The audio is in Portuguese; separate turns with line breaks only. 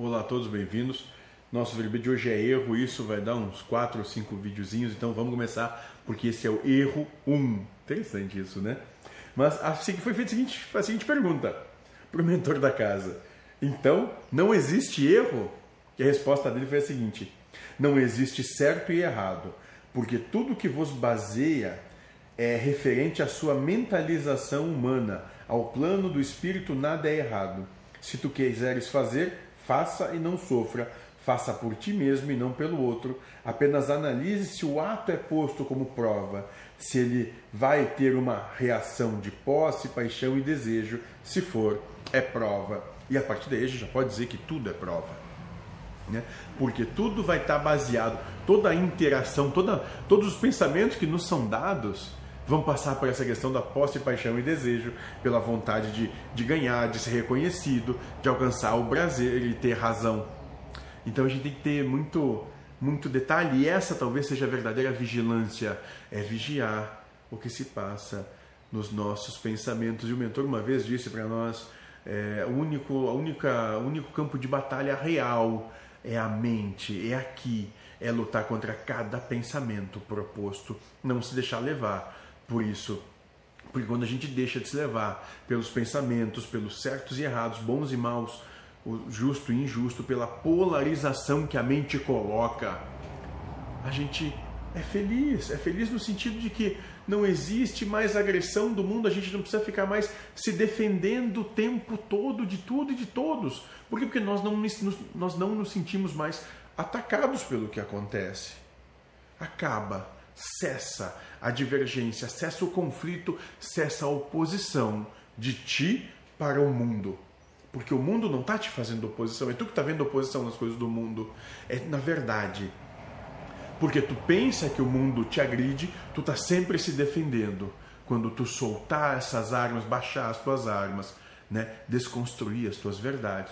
Olá a todos, bem-vindos. Nosso vídeo de hoje é erro, isso vai dar uns 4 ou 5 videozinhos, então vamos começar, porque esse é o erro 1. Interessante isso, né? Mas assim foi feita a seguinte, a seguinte pergunta para o mentor da casa. Então, não existe erro? E a resposta dele foi a seguinte: não existe certo e errado, porque tudo que vos baseia é referente à sua mentalização humana, ao plano do espírito nada é errado. Se tu quiseres fazer, faça e não sofra. Faça por ti mesmo e não pelo outro. Apenas analise se o ato é posto como prova, se ele vai ter uma reação de posse, paixão e desejo. Se for, é prova. E a partir daí a gente já pode dizer que tudo é prova. Né? Porque tudo vai estar baseado, toda a interação, toda, todos os pensamentos que nos são dados vão passar por essa questão da posse, paixão e desejo, pela vontade de, de ganhar, de ser reconhecido, de alcançar o prazer e ter razão. Então a gente tem que ter muito, muito detalhe, e essa talvez seja a verdadeira vigilância, é vigiar o que se passa nos nossos pensamentos. E o mentor uma vez disse para nós, é, o único, a única, o único campo de batalha real é a mente, é aqui, é lutar contra cada pensamento proposto, não se deixar levar por isso. Porque quando a gente deixa de se levar pelos pensamentos, pelos certos e errados, bons e maus, o justo e injusto, pela polarização que a mente coloca, a gente é feliz. É feliz no sentido de que não existe mais agressão do mundo, a gente não precisa ficar mais se defendendo o tempo todo de tudo e de todos. Por quê? Porque nós não, nós não nos sentimos mais atacados pelo que acontece. Acaba cessa a divergência, cessa o conflito, cessa a oposição de ti para o mundo. Porque o mundo não está te fazendo oposição, é tu que está vendo oposição nas coisas do mundo. É na verdade. Porque tu pensa que o mundo te agride, tu está sempre se defendendo. Quando tu soltar essas armas, baixar as tuas armas, né? desconstruir as tuas verdades,